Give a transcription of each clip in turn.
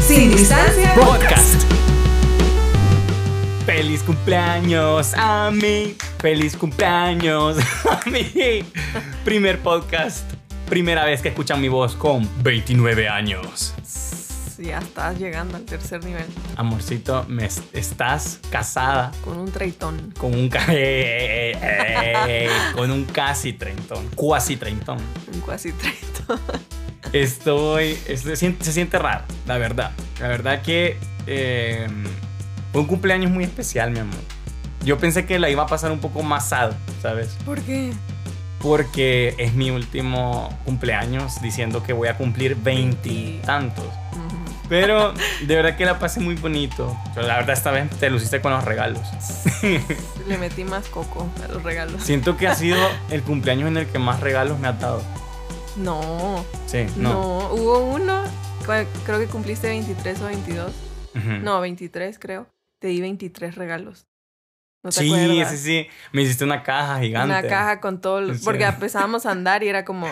Sin distancia Podcast. Feliz cumpleaños a mí. Feliz cumpleaños a mí. Primer podcast. Primera vez que escuchan mi voz con 29 años. Ya estás llegando al tercer nivel Amorcito, me es- estás casada con un treitón. con un ca- con un casi treintón, cuasi treintón. Un cuasi treitón. Estoy, es- se, siente, se siente raro, la verdad. La verdad que eh, fue un cumpleaños muy especial, mi amor. Yo pensé que la iba a pasar un poco más sad, ¿sabes? ¿Por qué? Porque es mi último cumpleaños diciendo que voy a cumplir veintitantos. Pero de verdad que la pasé muy bonito. Pero la verdad esta vez te luciste con los regalos. Le metí más coco a los regalos. Siento que ha sido el cumpleaños en el que más regalos me ha dado. No, Sí, no, no. Hubo uno, creo que cumpliste 23 o 22. Ujú. No, 23 creo. Te di 23 regalos. ¿No te sí, acuerdas? sí, sí. Me hiciste una caja gigante. Una caja con todos los... Sí. Porque empezábamos a andar y era como...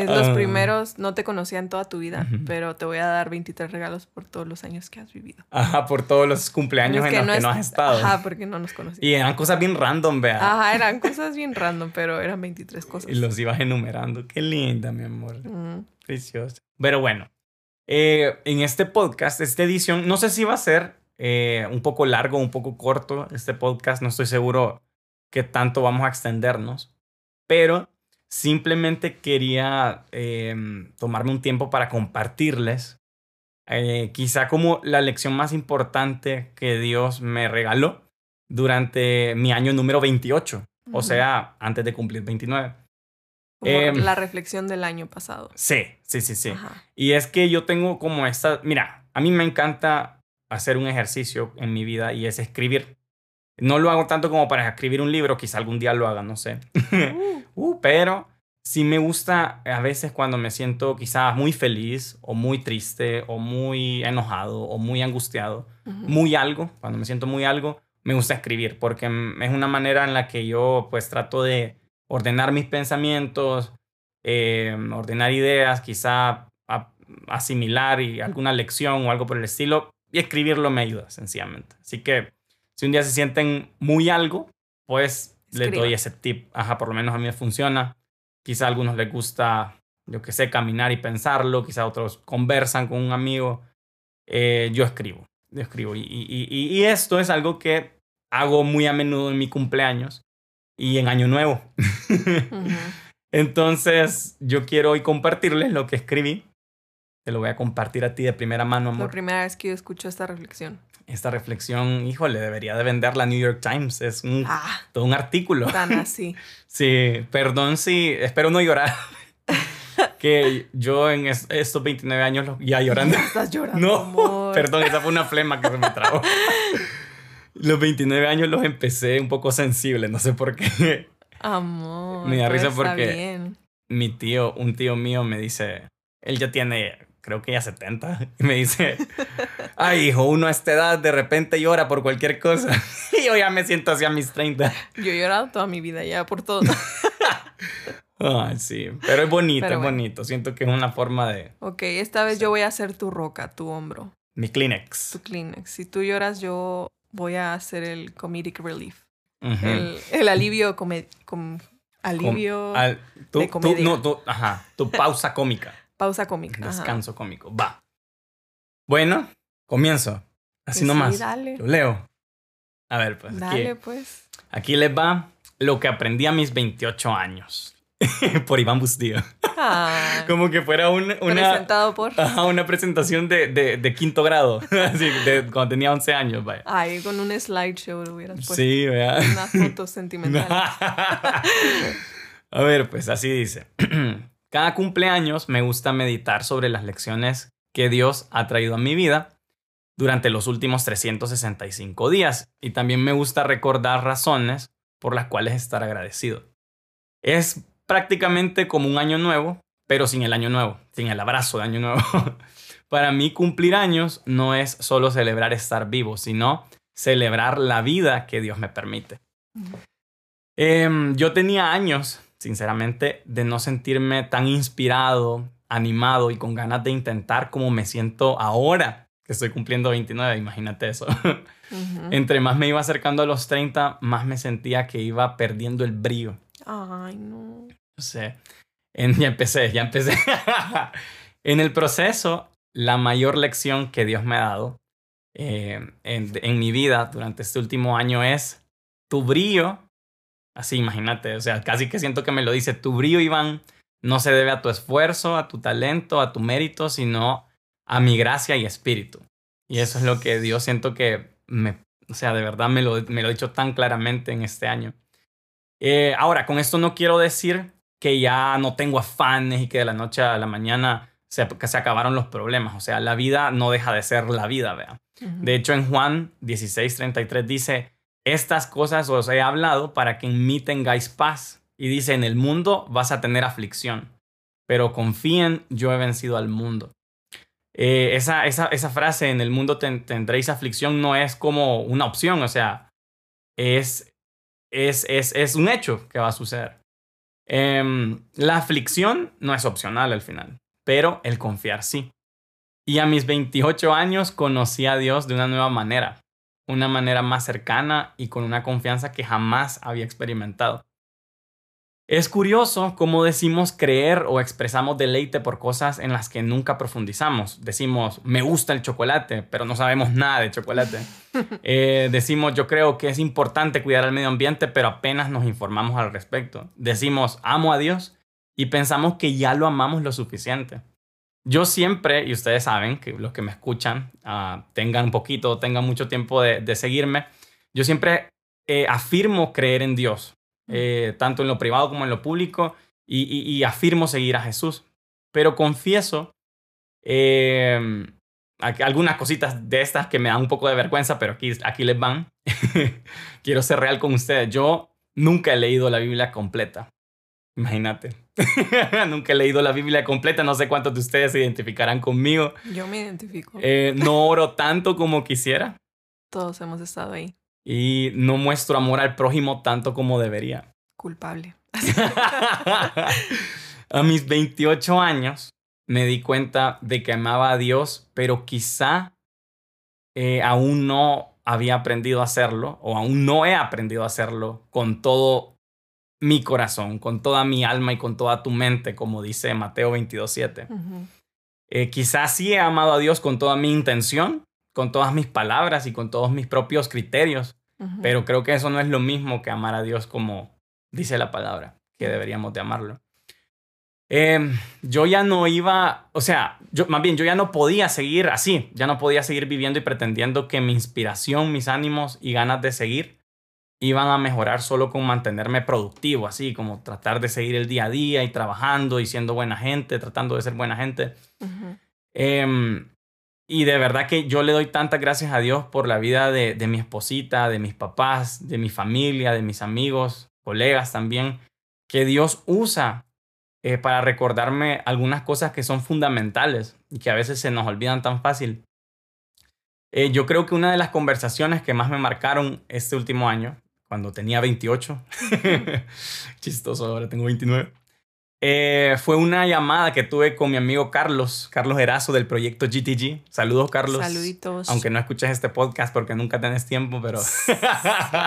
eh, los Ah. primeros no te conocía en toda tu vida, Ujú. pero te voy a dar 23 regalos por todos los años que has vivido. Ajá, por todos los cumpleaños Es en los que no has es- estado. Ajá, porque no nos conocías. Y eran cosas bien random, vea. Ajá, eran cosas bien random, pero eran 23 cosas. Y los ibas enumerando. Qué linda, mi amor. Mm, Preciosa. Pero bueno, eh, en este podcast, esta edición, no sé si va a ser eh, un poco largo, un poco corto este podcast. No estoy seguro qué tanto vamos a extendernos. Pero simplemente quería eh, tomarme un tiempo para compartirles eh, quizá como la lección más importante que Dios me regaló durante mi año número 28. O sea, antes de cumplir 29. como Em, la reflexión del año pasado. Sí, sí, sí, sí. Ajá. Y es que yo tengo como esta, mira, a mí me encanta hacer un ejercicio en mi vida y es escribir. No lo hago tanto como para escribir un libro, quizá algún día lo haga, no sé. Uh, Uh, pero sí me gusta a veces cuando me siento quizás muy feliz o muy triste o muy enojado o muy angustiado, muy algo, cuando me siento muy algo, me gusta escribir porque es una manera en la que yo pues trato de ordenar mis pensamientos, eh, ordenar ideas, quizá a- asimilar y alguna lección o algo por el estilo y escribirlo me ayuda sencillamente. Así que si un día se sienten muy algo, pues les Escriban. doy ese tip. Ajá, por lo menos a mí me funciona. Quizá a algunos les gusta, yo qué sé, caminar y pensarlo, quizá otros conversan con un amigo. Eh, yo escribo, yo escribo. Y, y- y- y esto es algo que hago muy a menudo en mi cumpleaños y en Año Nuevo. Entonces, yo quiero hoy compartirles lo que escribí. Te lo voy a compartir a ti de primera mano, La amor. primera vez que yo escucho esta reflexión. Esta reflexión, híjole, debería de vender la New York Times. Es un, Ah, todo un artículo. tan así. Sí, perdón si, espero no llorar. que yo en es- estos 29 años lo- ya llorando. Estás llorando. No, amor. perdón, esa fue una flema que se me trabó. Los 29 años los empecé un poco sensible, no sé por qué. Amor. Me da risa porque- bien. Mi tío, un tío mío me dice, él ya tiene, creo que ya 70, y me dice, ay hijo, uno a esta edad de repente llora por cualquier cosa. Y yo ya me siento así a mis 30. Yo he llorado toda mi vida ya por todo. Ay, sí, pero es bonito, Pero es bueno. bonito. Siento que es una forma de ok, esta vez yo voy a ser tu roca, tu hombro, mi Kleenex. tu Kleenex. Si tú lloras, yo voy a hacer el comedic relief. Ujú. el, el alivio, come- com- alivio, Al- tú- de tú- comedia. no, tú- ajá, tu pausa cómica, pausa cómica. ajá. descanso cómico. Va. Bueno, comienzo. Así Pues nomás. Sí, dale. Lo leo. A ver, pues Dale, aquí, pues. aquí les va lo que aprendí a mis 28 años. por Iván Bustillo. Ah, Como que fuera un- una, presentado por. ajá, una presentación de, de, de quinto grado. Así, de cuando tenía 11 años, vaya. Ay, con un slideshow lo hubieras puesto. Sí, vea. Una foto sentimental. A ver, pues así dice. Cada cumpleaños me gusta meditar sobre las lecciones que Dios ha traído a mi vida durante los últimos 365 días y también me gusta recordar razones por las cuales estar agradecido. Es prácticamente como un año nuevo, pero sin el año nuevo, sin el abrazo de año nuevo. Para mí cumplir años no es solo celebrar estar vivo, sino celebrar la vida que Dios me permite. Ujú. Em, yo tenía años, sinceramente, de no sentirme tan inspirado, animado y con ganas de intentar como me siento ahora. que estoy cumpliendo 29, imagínate eso. Entre más me iba acercando a los 30, más me sentía que iba perdiendo el brillo. Ay, no. No sé. ya empecé, ya empecé. en el proceso, la mayor lección que Dios me ha dado eh, en, en mi vida durante este último año es tu brillo. Así, imagínate, o sea, casi que siento que me lo dice, tu brillo, Iván, no se debe a tu esfuerzo, a tu talento, a tu mérito, sino a mi gracia y espíritu. Y eso es lo que Dios siento que me, o sea, de verdad me lo, me lo ha dicho tan claramente en este año. Eh, ahora, con esto no quiero decir que ya no tengo afanes y que de la noche a la mañana se, se acabaron los problemas. O sea, la vida no deja de ser la vida, vea. De hecho, en Juan 16:33 dice, estas cosas os he hablado para que en mí tengáis paz. Y dice, en el mundo vas a tener aflicción, pero confíen, yo he vencido al mundo. Eh, esa, esa, esa, frase, en el mundo tendréis aflicción, no es como una opción, o sea, es, es, es, es un hecho que va a suceder. Em, la aflicción no es opcional al final, pero el confiar sí. Y a mis 28 años conocí a Dios de una nueva manera, una manera más cercana y con una confianza que jamás había experimentado. Es curioso cómo decimos creer o expresamos deleite por cosas en las que nunca profundizamos. Decimos, me gusta el chocolate, pero no sabemos nada de chocolate. Eh, decimos, yo creo que es importante cuidar el medio ambiente, pero apenas nos informamos al respecto. Decimos, amo a Dios y pensamos que ya lo amamos lo suficiente. Yo siempre, y ustedes saben que los que me escuchan ah, tengan un poquito, tengan mucho tiempo de, seguirme, yo siempre eh, afirmo creer en Dios eh, tanto en lo privado como en lo público, y, afirmo seguir a Jesús. Pero confieso eh, algunas cositas de estas que me dan un poco de vergüenza, pero aquí, aquí les van. Quiero ser real con ustedes. Yo nunca he leído la Biblia completa. Imagínate. nunca he leído la Biblia completa. No sé cuántos de ustedes se identificarán conmigo. Yo me identifico. Eh, no oro tanto como quisiera. Todos hemos estado ahí y no muestro amor al prójimo tanto como debería. Culpable. a mis 28 años me di cuenta de que amaba a Dios, pero quizá eh, aún no había aprendido a hacerlo o aún no he aprendido a hacerlo con todo mi corazón, con toda mi alma y con toda tu mente, como dice Mateo 22.7. Eh, quizás sí he amado a Dios con toda mi intención, con todas mis palabras y con todos mis propios criterios. Pero creo que eso no es lo mismo que amar a Dios como dice la palabra, que deberíamos de amarlo. Em, yo ya no iba, o sea, yo, más bien yo ya no podía seguir así, ya no podía seguir viviendo y pretendiendo que mi inspiración, mis ánimos y ganas de seguir iban a mejorar solo con mantenerme productivo, así como tratar de seguir el día a día y trabajando y siendo buena gente, tratando de ser buena gente. Y de verdad que yo le doy tantas gracias a Dios por la vida de, mi esposita, de mis papás, de mi familia, de mis amigos, colegas también, que Dios usa eh, para recordarme algunas cosas que son fundamentales y que a veces se nos olvidan tan fácil. Eh, yo creo que una de las conversaciones que más me marcaron este último año, cuando tenía 28, chistoso, ahora tengo 29, eh, fue una llamada que tuve con mi amigo Carlos, Carlos Erazo del proyecto GTG. Saludos, Carlos. Saluditos. Aunque no escuches este podcast porque nunca tenés tiempo, pero.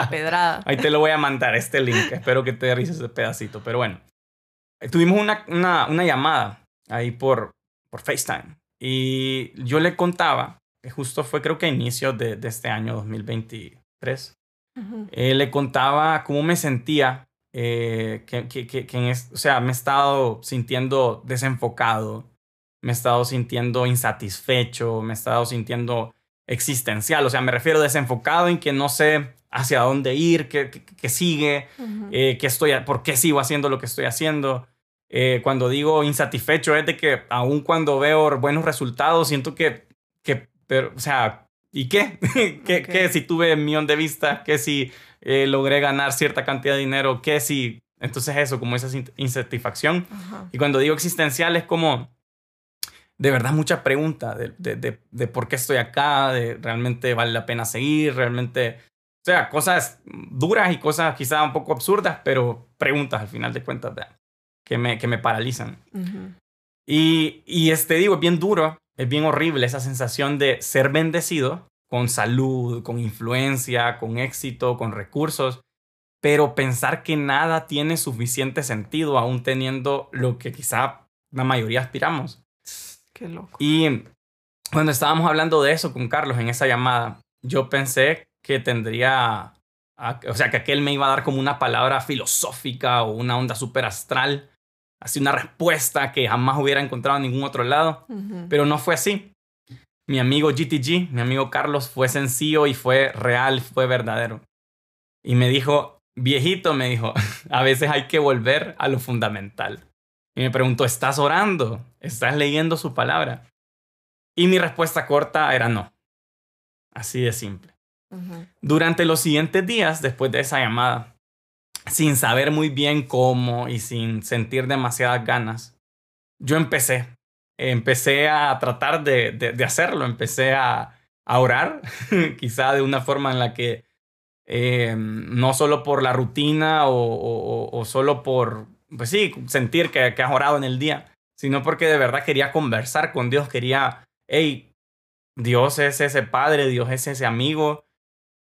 pedrada. Ahí te lo voy a mandar, este link. Espero que te rises ese pedacito. Pero bueno, tuvimos una, una, una llamada ahí por, por FaceTime. Y yo le contaba, que justo fue creo que a inicios de, de este año 2023. Eh, le contaba cómo me sentía eh, que, que, que, o sea, me he estado sintiendo desenfocado, me he estado sintiendo insatisfecho, me he estado sintiendo existencial, o sea, me refiero desenfocado en que no sé hacia dónde ir, qué, qué, sigue, eh, qué estoy, por qué sigo haciendo lo que estoy haciendo. Eh, cuando digo insatisfecho es de que aun cuando veo buenos resultados, siento que, que pero, o sea, ¿y qué? ¿Qué, ¿Qué, si tuve un millón de vistas? ¿Qué si eh, logré ganar cierta cantidad de dinero, ¿qué si? Entonces eso, como esa insatisfacción. Y cuando digo existencial es como, de verdad, mucha pregunta de, de, de, por qué estoy acá, de realmente vale la pena seguir, realmente, o sea, cosas duras y cosas quizá un poco absurdas, pero preguntas al final de cuentas que, me, que me paralizan. Y, y este digo, es bien duro es bien horrible esa sensación de ser bendecido con salud, con influencia, con éxito, con recursos, pero pensar que nada tiene suficiente sentido aún teniendo lo que quizá la mayoría aspiramos. Qué loco. Y cuando estábamos hablando de eso con Carlos en esa llamada, yo pensé que tendría, o sea, que aquel me iba a dar como una palabra filosófica o una onda súper astral, así una respuesta que jamás hubiera encontrado en ningún otro lado, pero no fue así. Mi amigo GTG, mi amigo Carlos, fue sencillo y fue real, fue verdadero. Y me dijo, viejito, me dijo, a veces hay que volver a lo fundamental. Y me preguntó, ¿estás orando? ¿Estás leyendo su palabra? Y mi respuesta corta era no. Así de simple. Durante los siguientes días, después de esa llamada, sin saber muy bien cómo y sin sentir demasiadas ganas, yo empecé. Empecé a tratar de, de, hacerlo, empecé a, a orar, quizá de una forma en la que eh, no solo por la rutina o, o, o, solo por, pues sí, sentir que, que has orado en el día, sino porque de verdad quería conversar con Dios, quería hey, Dios es ese padre, Dios es ese amigo,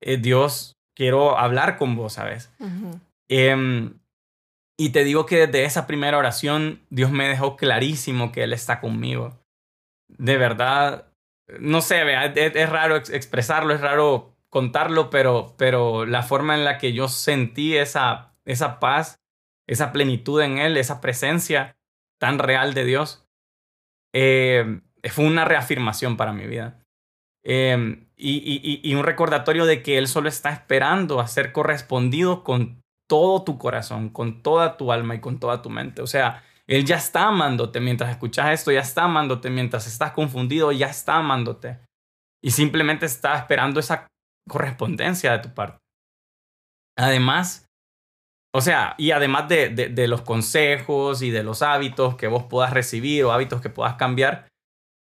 eh, Dios, quiero hablar con vos, ¿sabes? Em, y te digo que desde esa primera oración, Dios me dejó clarísimo que Él está conmigo. De verdad, no sé, es, raro expresarlo, es raro contarlo, pero, pero la forma en la que yo sentí esa, esa paz, esa plenitud en Él, esa presencia tan real de Dios, eh, fue una reafirmación para mi vida. Em, y, un recordatorio de que Él solo está esperando a ser correspondido con todo tu corazón, con toda tu alma y con toda tu mente. O sea, Él ya está amándote mientras escuchas esto, ya está amándote mientras estás confundido, ya está amándote. Y simplemente está esperando esa correspondencia de tu parte. Además, o sea, y además de, de los consejos y de los hábitos que vos puedas recibir o hábitos que puedas cambiar,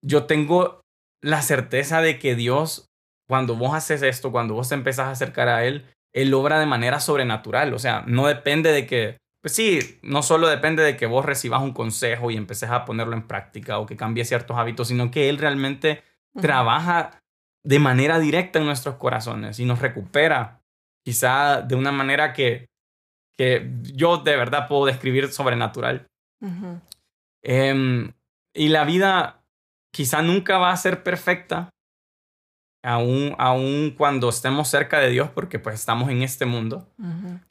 yo tengo la certeza de que Dios, cuando vos haces esto, cuando vos te empezás a acercar a Él, Él obra de manera sobrenatural. O sea, no depende de que, pues sí, no solo depende de que vos recibas un consejo y empeces a ponerlo en práctica o que cambies ciertos hábitos, sino que Él realmente trabaja de manera directa en nuestros corazones y nos recupera, quizá de una manera que, que yo de verdad puedo describir sobrenatural. Em, y la vida quizá nunca va a ser perfecta, aún, aún cuando estemos cerca de Dios, porque pues estamos en este mundo,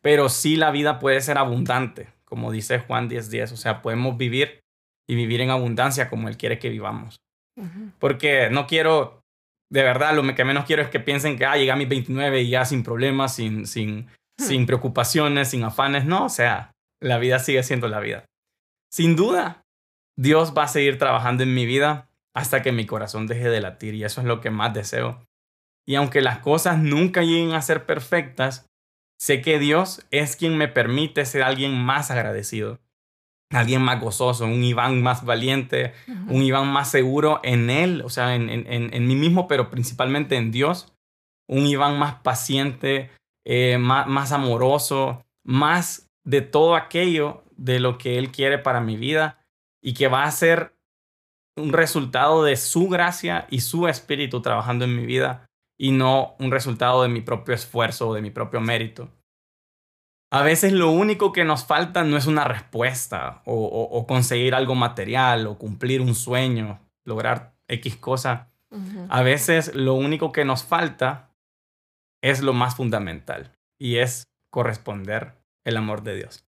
pero sí la vida puede ser abundante, como dice Juan 10:10, o sea, podemos vivir y vivir en abundancia como Él quiere que vivamos. Porque no quiero, de verdad, lo que menos quiero es que piensen que, ah, llegué a mis 29 y ya sin problemas, sin, sin, sin preocupaciones, sin afanes. No, o sea, la vida sigue siendo la vida. Sin duda, Dios va a seguir trabajando en mi vida hasta que mi corazón deje de latir y eso es lo que más deseo. Y aunque las cosas nunca lleguen a ser perfectas, sé que Dios es quien me permite ser alguien más agradecido, alguien más gozoso, un Iván más valiente, un Iván más seguro en Él, o sea, en, en, en, mí mismo, pero principalmente en Dios, un Iván más paciente, eh, más, más amoroso, más de todo aquello de lo que Él quiere para mi vida y que va a ser un resultado de su gracia y su espíritu trabajando en mi vida y no un resultado de mi propio esfuerzo o de mi propio mérito. A veces lo único que nos falta no es una respuesta o, conseguir algo material o cumplir un sueño, lograr X cosa. A veces lo único que nos falta es lo más fundamental y es corresponder el amor de Dios.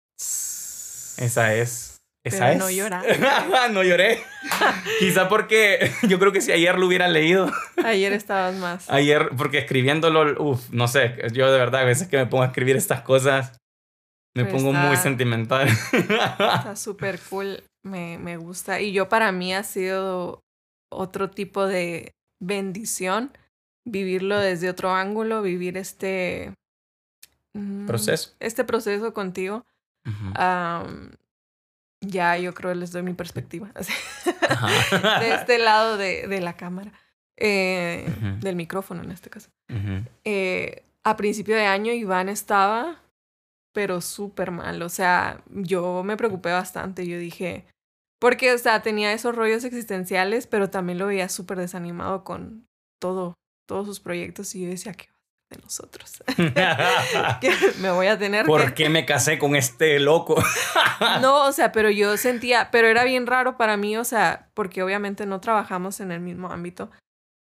Esa es esa no llorar. no lloré. Quizá porque yo creo que si ayer lo hubiera leído. Ayer estabas más. Ayer, porque escribiéndolo, uff, no sé, yo de verdad a veces que me pongo a escribir estas cosas, me pongo muy sentimental. Está súper cool, me, me gusta. Y yo para mí ha sido otro tipo de bendición vivirlo desde otro ángulo, vivir este mm, proceso. Este proceso contigo ya yo creo les doy mi perspectiva. de este lado de, de la cámara. Eh, del micrófono en este caso. eh, a principio de año Iván estaba, pero súper mal. O sea, yo me preocupé bastante. Yo dije, Porque, o sea, tenía esos rollos existenciales, pero también lo veía súper desanimado con todo, todos sus proyectos y yo decía, ¿qué de nosotros? que me voy a tener ¿Por qué me casé con este loco? no, o sea, pero yo sentía, pero era bien raro para mí, o sea, porque obviamente no trabajamos en el mismo ámbito,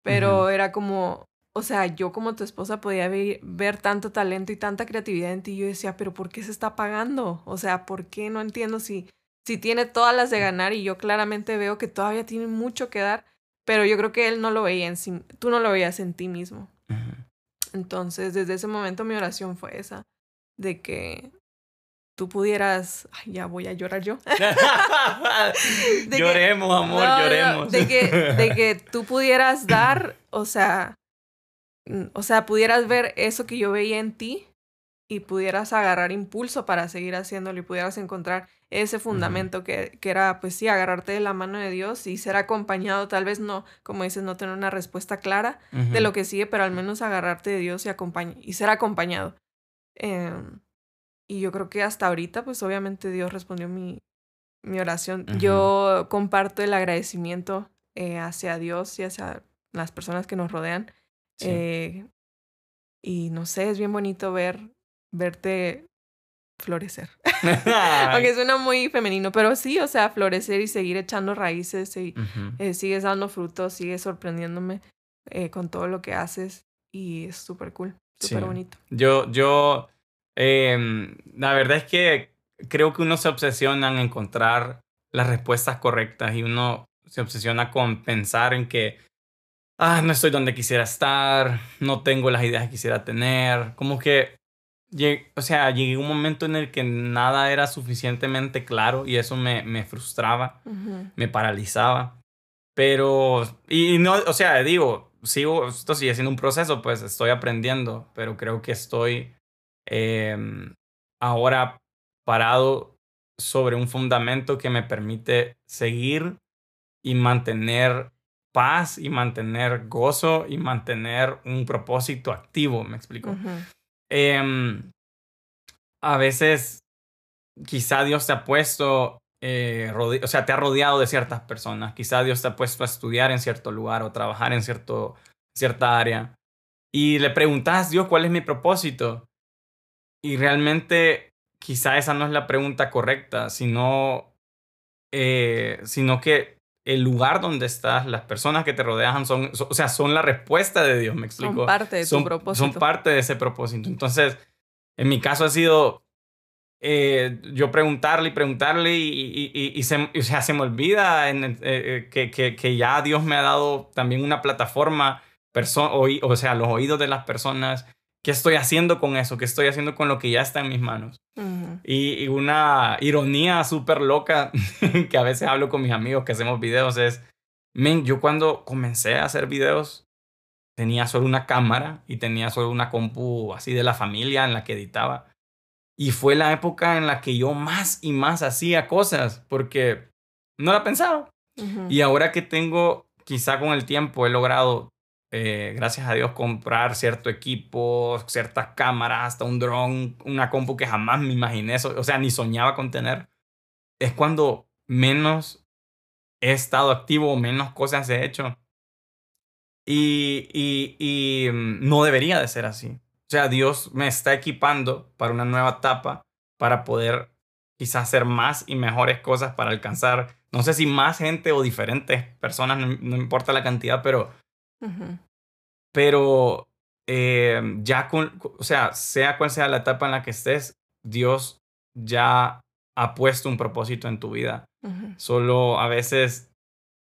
pero era como, o sea, yo como tu esposa podía ver, ver, tanto talento y tanta creatividad en ti. Y yo decía, pero ¿por qué se está pagando? O sea, ¿por qué? No entiendo si, si tiene todas las de ganar y yo claramente veo que todavía tiene mucho que dar, pero yo creo que él no lo veía en sí, tú no lo veías en ti mismo. Entonces, desde ese momento mi oración fue esa, de que tú pudieras, ay, ya voy a llorar yo. lloremos, amor, lloremos. de, que, de que tú pudieras dar, o sea, o sea, pudieras ver eso que yo veía en ti y pudieras agarrar impulso para seguir haciéndolo y pudieras encontrar ese fundamento que, que, era, pues sí, agarrarte de la mano de Dios y ser acompañado, tal vez no, como dices, no tener una respuesta clara de lo que sigue, pero al menos agarrarte de Dios y, y ser acompañado. Em, y yo creo que hasta ahorita, pues obviamente Dios respondió mi, mi oración. Yo comparto el agradecimiento eh, hacia Dios y hacia las personas que nos rodean eh, y no sé, es bien bonito ver, verte florecer. Aunque suena muy femenino, pero sí, o sea, florecer y seguir echando raíces y eh, sigues dando frutos, sigues sorprendiéndome eh, con todo lo que haces y es súper cool, súper bonito. Yo, yo, em, la verdad es que creo que uno se obsesiona en encontrar las respuestas correctas y uno se obsesiona con pensar en que ah, no estoy donde quisiera estar, no tengo las ideas que quisiera tener, como que, o sea, llegué a un momento en el que nada era suficientemente claro y eso me, me frustraba, me paralizaba. Pero, y no, o sea, digo, sigo, esto sigue siendo un proceso, pues estoy aprendiendo, pero creo que estoy em, ahora parado sobre un fundamento que me permite seguir y mantener paz y mantener gozo y mantener un propósito activo, me explico. Em, a veces quizá Dios te ha puesto, eh, o sea, te ha rodeado de ciertas personas, quizá Dios te ha puesto a estudiar en cierto lugar o trabajar en cierto, cierta área y le preguntas, Dios, ¿cuál es mi propósito? Y realmente quizá esa no es la pregunta correcta, sino, eh, sino que el lugar donde estás, las personas que te rodean son, o sea, son la respuesta de Dios, me explico. Son parte de tu propósito. Son parte de ese propósito. Entonces, en mi caso ha sido eh, yo preguntarle y preguntarle y, y, y, se, o sea, se me olvida en, eh, eh, que, que, que, ya Dios me ha dado también una plataforma, o sea, los oídos de las personas ¿Qué estoy haciendo con eso? ¿Qué estoy haciendo con lo que ya está en mis manos? y, una ironía súper loca que a veces hablo con mis amigos que hacemos videos es, men, yo cuando comencé a hacer videos tenía solo una cámara y tenía solo una compu así de la familia en la que editaba. Y fue la época en la que yo más y más hacía cosas porque no la pensaba. Y ahora que tengo, quizá con el tiempo he logrado eh, gracias a Dios, comprar cierto equipo, ciertas cámaras, hasta un dron, una compu que jamás me imaginé, o sea, ni soñaba con tener, es cuando menos he estado activo, menos cosas he hecho. Y, y, y mm, no debería de ser así. O sea, Dios me está equipando para una nueva etapa, para poder quizás hacer más y mejores cosas para alcanzar, no sé si más gente o diferentes personas, no importa la cantidad, pero pero eh, ya con, o sea, sea cual sea la etapa en la que estés, Dios ya ha puesto un propósito en tu vida. Solo a veces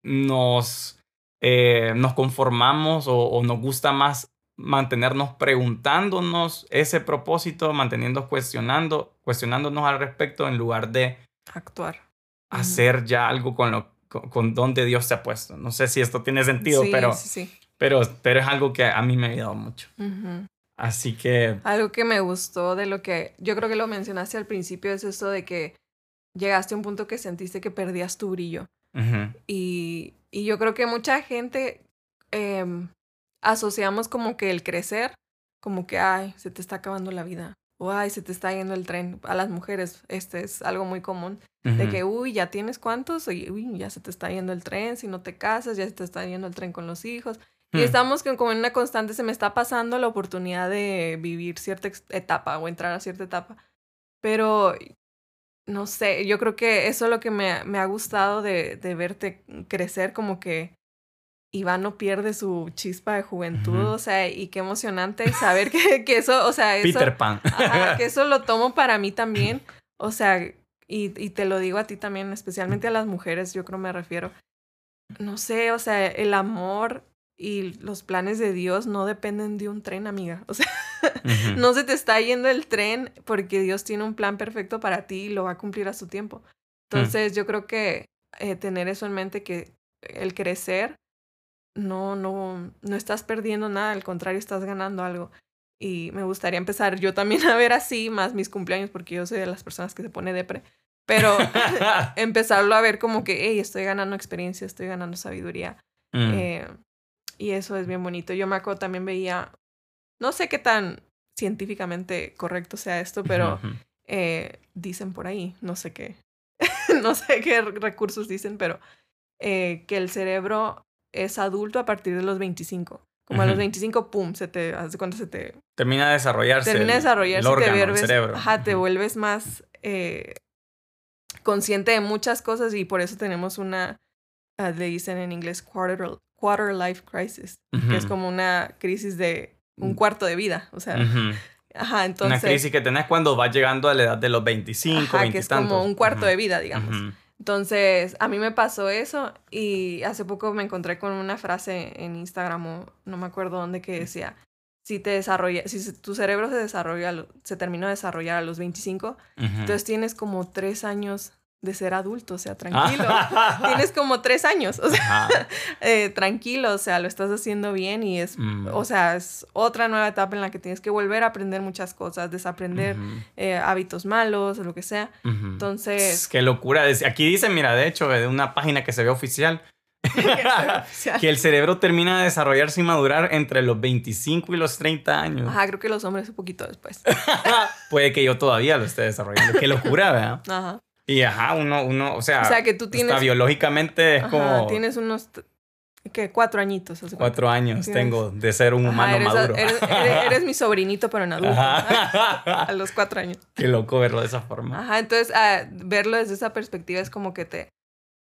nos, eh, nos conformamos o, o, nos gusta más mantenernos preguntándonos ese propósito, manteniendo cuestionando, cuestionándonos al respecto en lugar de actuar. Hacer ya algo con lo con, donde Dios te ha puesto. No sé si esto tiene sentido, pero sí, sí. Pero, pero es algo que a mí me ha ayudado mucho. Así que... Algo que me gustó de lo que yo creo que lo mencionaste al principio es eso de que llegaste a un punto que sentiste que perdías tu brillo. y, y, yo creo que mucha gente eh, asociamos como que el crecer, como que, ay, se te está acabando la vida. o ay, se te está yendo el tren. A las mujeres, este es algo muy común. De que, uy, ya tienes cuántos, uy, ya se te está yendo el tren, si no te casas, ya se te está yendo el tren con los hijos. Y hmm. estamos como en una constante, se me está pasando la oportunidad de vivir cierta etapa o entrar a cierta etapa. Pero, no sé, yo creo que eso es lo que me, me ha gustado de, de verte crecer, como que Iván no pierde su chispa de juventud, o sea, y qué emocionante saber que, que eso, o sea, eso, Peter Pan. Ajá, que eso lo tomo para mí también, o sea, y, y te lo digo a ti también, especialmente a las mujeres, yo creo me refiero. No sé, o sea, el amor y los planes de Dios no dependen de un tren, amiga. O sea, no se te está yendo el tren porque Dios tiene un plan perfecto para ti y lo va a cumplir a su tiempo. Mm. Entonces, yo creo que eh, tener eso en mente, que el crecer no, no, no estás perdiendo nada, al contrario, estás ganando algo. Y me gustaría empezar yo también a ver así más mis cumpleaños, porque yo soy de las personas que se pone depre. Pero empezarlo a ver como que, hey, estoy ganando experiencia, estoy ganando sabiduría. Mm. Eh, y eso es bien bonito. Yo me acuerdo también veía, no sé qué tan científicamente correcto sea esto, pero eh, dicen por ahí, no sé qué, no sé qué recursos dicen, pero eh, que el cerebro es adulto a partir de los 25. Como a los 25, pum, se te hace cuando se te... Termina de desarrollarse. Termina de desarrollarse. te vuelves, cerebro. Ajá, te vuelves más eh, consciente de muchas cosas y por eso tenemos una, uh, le dicen en inglés, quarter, quarter life crisis, que es como una crisis de un mm. cuarto de vida, o sea... Ajá, entonces... Una crisis que tenés cuando vas llegando a la edad de los 25, ajá, que es como un cuarto de vida, digamos. Entonces, a mí me pasó eso y hace poco me encontré con una frase en Instagram o no me acuerdo dónde que decía, si te desarrolla, si tu cerebro se desarrolla, se terminó de desarrollar a los 25, entonces tienes como tres años de ser adulto, o sea, tranquilo. Tienes como tres años, o sea, eh, tranquilo, o sea, lo estás haciendo bien y es, mm. o sea, es otra nueva etapa en la que tienes que volver a aprender muchas cosas, desaprender eh, hábitos malos o lo que sea. Entonces... Qué locura. Aquí dice, mira, de hecho, de una página que se ve oficial, que el cerebro termina de desarrollarse y madurar entre los 25 y los 30 años. Ajá, creo que los hombres un poquito después. Puede que yo todavía lo esté desarrollando. Qué locura, ¿verdad? Ajá. Y ajá, uno, uno, o sea, o sea que tú tienes, biológicamente es como... Tienes unos, ¿qué? Cuatro añitos. Cuatro años tengo de ser un humano maduro. Eres, mi sobrinito, pero en adulto. a los cuatro años. Qué loco verlo de esa forma. Ajá, entonces ah, verlo desde esa perspectiva es como que te...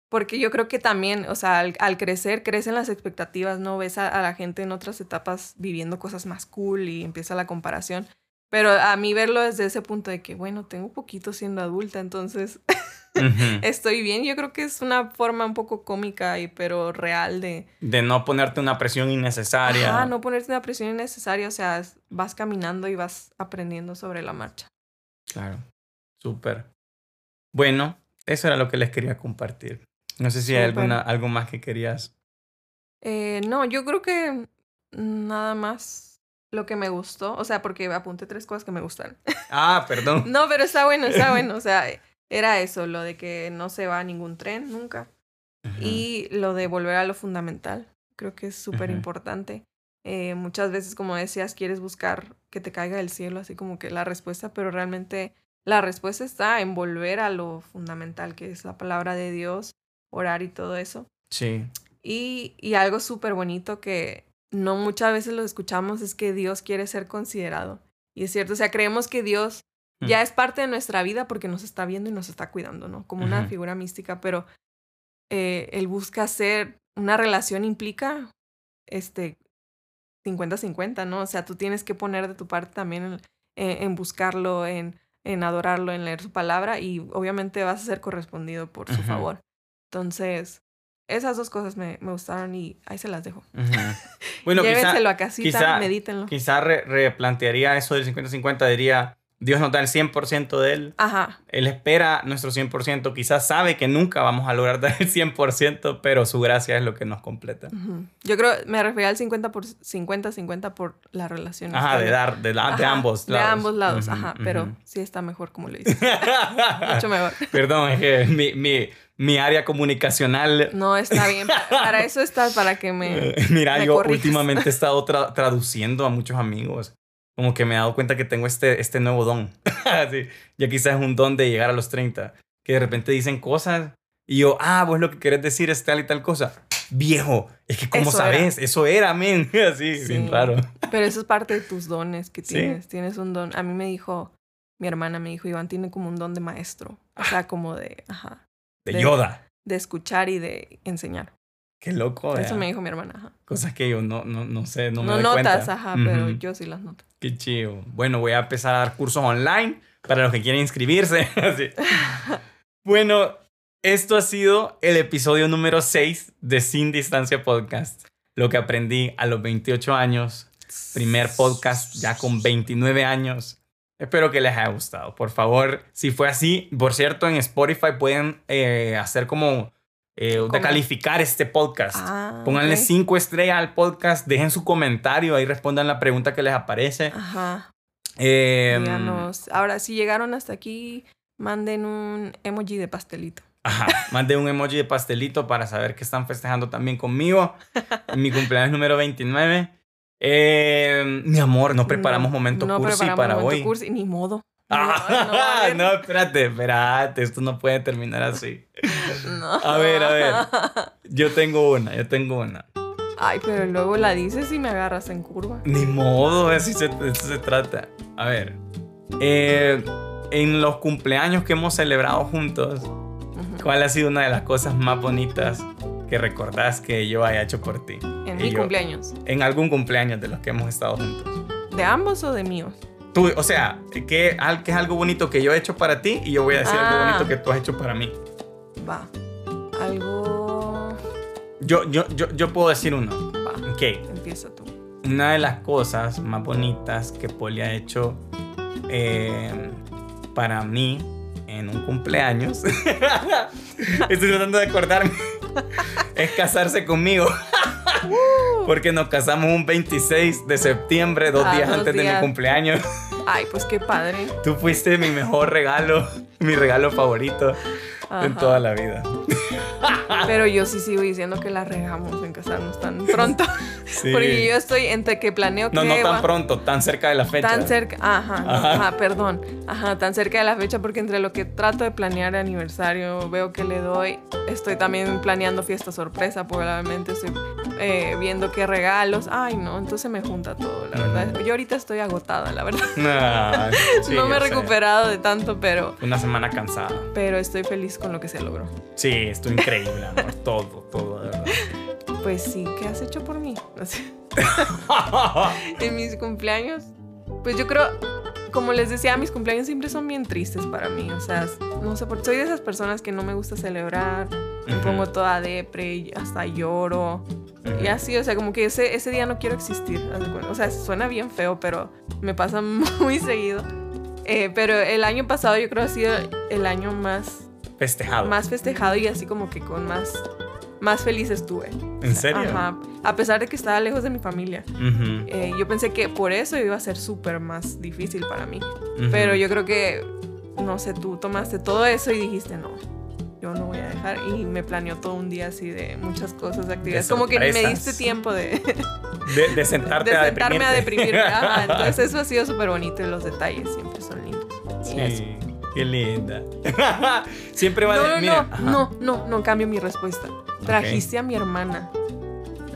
Porque yo creo que también, o sea, al, crecer, crecen las expectativas, ¿no? Ves a, a la gente en otras etapas viviendo cosas más cool y empieza la comparación. Pero a mí verlo desde ese punto de que, bueno, tengo poquito siendo adulta, entonces estoy bien. Yo creo que es una forma un poco cómica, y, pero real de... De no ponerte una presión innecesaria. Ah, no ponerte una presión innecesaria. O sea, vas caminando y vas aprendiendo sobre la marcha. Claro, súper. Bueno, eso era lo que les quería compartir. No sé si hay alguna, algo más que querías. Eh, no, yo creo que nada más lo que me gustó, o sea, porque apunté tres cosas que me gustaron. Ah, perdón. no, pero está bueno, está bueno, o sea, era eso, lo de que no se va a ningún tren nunca. Y lo de volver a lo fundamental, creo que es súper importante. Eh, muchas veces, como decías, quieres buscar que te caiga del cielo, así como que la respuesta, pero realmente la respuesta está en volver a lo fundamental, que es la palabra de Dios, orar y todo eso. Sí. Y, y algo súper bonito que no muchas veces lo escuchamos es que Dios quiere ser considerado. Y es cierto, o sea, creemos que Dios mm. ya es parte de nuestra vida porque nos está viendo y nos está cuidando, ¿no? Como una figura mística, pero eh, Él busca ser, una relación implica, este, 50-50, ¿no? O sea, tú tienes que poner de tu parte también en, buscarlo, en, en, adorarlo, en leer su palabra y obviamente vas a ser correspondido por su favor. Entonces, esas dos cosas me, me gustaron y ahí se las dejo. Bueno, Llévenselo a casita, medítenlo. Quizá replantearía eso del 50-50, diría, Dios nos da el 100% de Él. Ajá. Él espera nuestro 100%. Quizás sabe que nunca vamos a lograr dar el 100%, pero su gracia es lo que nos completa. Yo creo, me refería al 50 por 50, 50 por la relación. Ajá, de dar, de, de ambos lados. De ambos lados, ajá. Pero sí está mejor como lo dices. Mucho mejor. Perdón, es que mi, mi, mi área comunicacional. No, está bien. Para eso estás, para que me. Mira, yo últimamente he estado traduciendo a muchos amigos como que me he dado cuenta que tengo este, este nuevo don. ya quizás es un don de llegar a los 30, que de repente dicen cosas y yo, ah, vos lo que querés decir es tal y tal cosa. Viejo, es que como sabes, eso era, men. Así, bien raro. Pero eso es parte de tus dones que tienes. Tienes un don. A mí me dijo, mi hermana me dijo, Iván tiene como un don de maestro. O sea, como de, ajá. De, Yoda. De escuchar y de enseñar. Qué loco, Eso me dijo mi hermana, ajá. Cosas que yo no, no, no sé, no, me doy notas, ajá, pero yo sí las noto. Qué chido. Bueno, voy a empezar a dar cursos online para los que quieren inscribirse. bueno, esto ha sido el episodio número 6 de Sin Distancia Podcast. Lo que aprendí a los 28 años. Primer podcast ya con 29 años. Espero que les haya gustado. Por favor, si fue así, por cierto, en Spotify pueden eh, hacer como eh, de calificar este podcast. Ah, Pónganle cinco estrellas al podcast, dejen su comentario, ahí respondan la pregunta que les aparece. Ajá. Eh, Ahora, si llegaron hasta aquí, manden un emoji de pastelito. Ajá, manden un emoji de pastelito para saber que están festejando también conmigo. mi cumpleaños número 29. Eh, mi amor, no preparamos momento cursi para momento hoy. Cursi, ni modo. Ah, no, espérate, espérate, esto no puede terminar así. A ver, a ver. Yo tengo una, yo tengo una. Ay, pero luego la dices y me agarras en curva. Ni modo, así se, se trata. A ver. Eh, en los cumpleaños que hemos celebrado juntos, ¿cuál ha sido una de las cosas más bonitas que recordás que yo haya hecho por ti? En mi cumpleaños. En algún cumpleaños de los que hemos estado juntos. ¿De ambos o de míos? Tú, o sea, que, que es algo bonito que yo he hecho para ti y yo voy a decir algo bonito ah. que tú has hecho para mí. Va. Algo. Yo, yo, yo, yo puedo decir uno. Va. Ok. Empieza tú. Una de las cosas más bonitas que Poli ha hecho eh, para mí en un cumpleaños. Estoy tratando de acordarme. es casarse conmigo. Porque nos casamos un 26 de septiembre, dos ah, días antes de mi cumpleaños. Ay, pues qué padre. Tú fuiste mi mejor regalo, mi regalo favorito en toda la vida. Pero yo sí sigo diciendo que la regamos en casarnos tan pronto. Porque yo estoy entre que planeo que. No, no tan pronto, tan cerca de la fecha. Tan cerca, ajá, ajá, perdón. Ajá, tan cerca de la fecha porque entre lo que trato de planear el aniversario, veo que le doy, estoy también planeando fiesta sorpresa, probablemente estoy eh, viendo qué regalos. Ay, no, entonces me junta todo, la verdad. Yo ahorita estoy agotada, la verdad. no me he recuperado de tanto, pero. Una semana cansada. Pero estoy feliz con lo que se logró. Sí, estoy increíble, amor. todo, todo, de verdad. Pues sí, ¿qué has hecho por mí? en mis cumpleaños. Pues yo creo, como les decía, mis cumpleaños siempre son bien tristes para mí. O sea, no sé, por, soy de esas personas que no me gusta celebrar. Me pongo toda depre, hasta lloro. Y así, o sea, como que ese, ese día no quiero existir. O sea, suena bien feo, pero me pasa muy seguido. Eh, pero el año pasado yo creo ha sido el año más festejado. Más festejado y así como que con más, más feliz estuve. ¿En serio? Ajá. A pesar de que estaba lejos de mi familia. Eh, yo pensé que por eso iba a ser súper más difícil para mí. Pero yo creo que, no sé, tú tomaste todo eso y dijiste, no, yo no voy a dejar. Y me planeó todo un día así de muchas cosas, de actividades. como que me diste tiempo de... de, sentarte a sentarme a deprimirme. entonces eso ha sido súper bonito y los detalles siempre son lindos. Sí. Qué linda. Siempre va no, a no, no, no, no, cambio mi respuesta. Trajiste a mi hermana.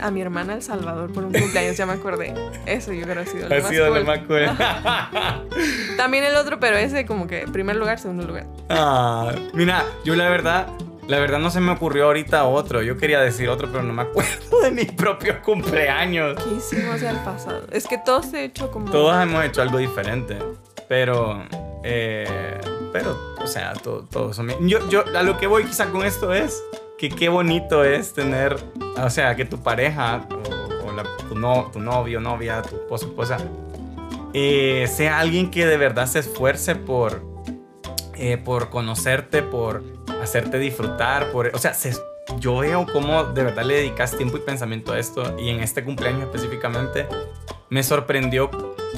A mi hermana El Salvador por un cumpleaños, ya me acordé. Eso yo creo que ha sido lo ha más sido Lo más cool. También el otro, pero ese como que primer lugar, segundo lugar. Ah, mira, yo la verdad, la verdad no se me ocurrió ahorita otro. Yo quería decir otro, pero no me acuerdo de mis propios cumpleaños. ¿Qué hicimos al pasado? Es que todos se hecho como... Todos hemos hecho algo diferente. Pero eh, pero, o sea, todo, todo eso. Yo, yo a lo que voy quizá con esto es que qué bonito es tener, o sea, que tu pareja o, la, tu, no, tu novio, novia, tu esposo, esposa, eh, sea alguien que de verdad se esfuerce por, eh, por conocerte, por hacerte disfrutar, por, o sea, yo veo cómo de verdad le dedicas tiempo y pensamiento a esto y en este cumpleaños específicamente me sorprendió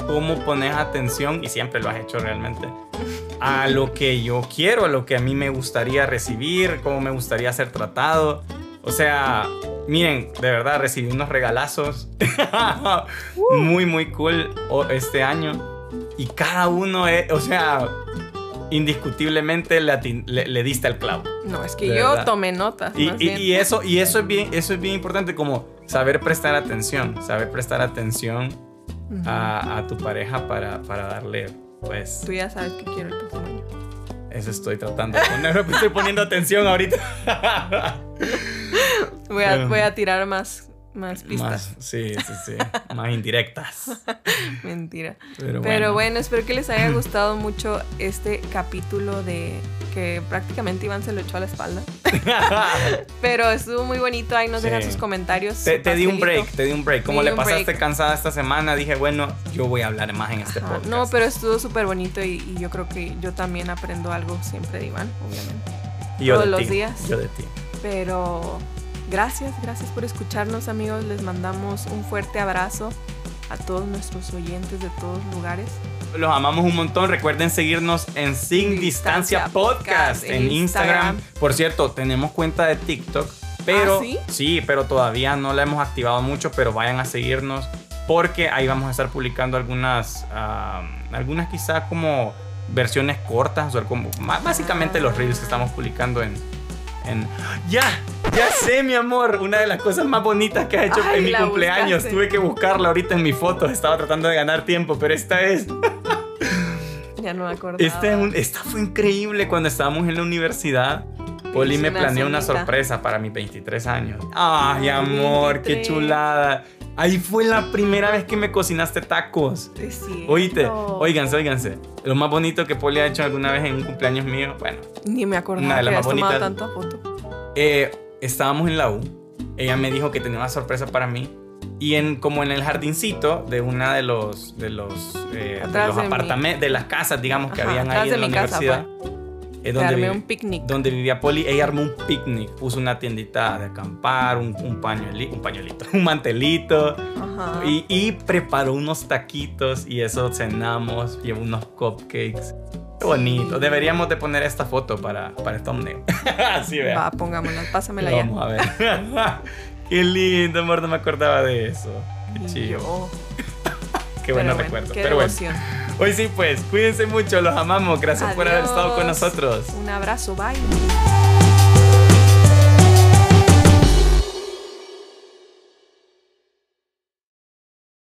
cómo pones atención, y siempre lo has hecho realmente, a lo que yo quiero, a lo que a mí me gustaría recibir, cómo me gustaría ser tratado. O sea, miren, de verdad recibí unos regalazos muy, muy cool este año. Y cada uno, es, o sea, indiscutiblemente le, diste el clavo. No, es que yo tomé notas. Y, eso, y eso, es bien, eso es bien importante, como saber prestar atención, saber prestar atención a, tu pareja para, para darle, pues... Tú ya sabes que quiero el próximo año. Eso estoy tratando de poner, estoy poniendo atención ahorita. voy, a, voy a tirar más más pistas. sí, sí, sí. más indirectas. Mentira. Pero, bueno. espero que les haya gustado mucho este capítulo de que prácticamente Iván se lo echó a la espalda. Pero estuvo muy bonito. Ahí nos dejan sus comentarios. Te, di un break, te di un break. Como le pasaste cansada esta semana, dije, bueno, yo voy a hablar más en este podcast. No, pero estuvo súper bonito y, yo creo que yo también aprendo algo siempre de Iván, obviamente. Todos los días. Yo de ti. Pero Gracias, gracias por escucharnos amigos. Les mandamos un fuerte abrazo a todos nuestros oyentes de todos lugares. Los amamos un montón. Recuerden seguirnos en Sin, Distancia, Podcast, en Instagram. Por cierto, tenemos cuenta de TikTok, pero ¿Ah, sí? pero todavía no la hemos activado mucho, pero vayan a seguirnos porque ahí vamos a estar publicando algunas, algunas quizás como versiones cortas, o como básicamente los reels que estamos publicando en, ya, ya sé, mi amor. Una de las cosas más bonitas que has hecho en mi cumpleaños. Tuve que buscarla ahorita en mi foto. Estaba tratando de ganar tiempo, pero esta es. ya no me acuerdo. esta fue increíble cuando estábamos en la universidad. Poli me planeó una sorpresa para mis 23 años. Ay, amor, qué chulada. Ahí fue la primera vez que me cocinaste tacos. Sí. Oíste, oíganse, oíganse. Lo más bonito que Poli ha hecho alguna vez en un cumpleaños mío, bueno. Ni me acordaba una de las que más tanta foto. Eh, estábamos en la U. Ella me dijo que tenía una sorpresa para mí. Y en, como en el jardincito de una de los, de los, eh, los apartamentos, de las casas, digamos, que habían ahí en la universidad. Casa, eh, donde, un picnic. Donde vivía Poli, ella armó un picnic, puso una tiendita de acampar, un, un, pañuelito, un pañuelito, un mantelito. Y, preparó unos taquitos y eso cenamos, llevó unos cupcakes. Qué bonito. Deberíamos de poner esta foto para, para el thumbnail. Así vea. Va, pongámosla, pásamela ya. Vamos a ver. Qué lindo, amor, no me acordaba de eso. Qué chido. qué bueno recuerdo. Pero bueno. Hoy sí, pues, cuídense mucho, los amamos. Gracias por haber estado con nosotros. Un abrazo, bye.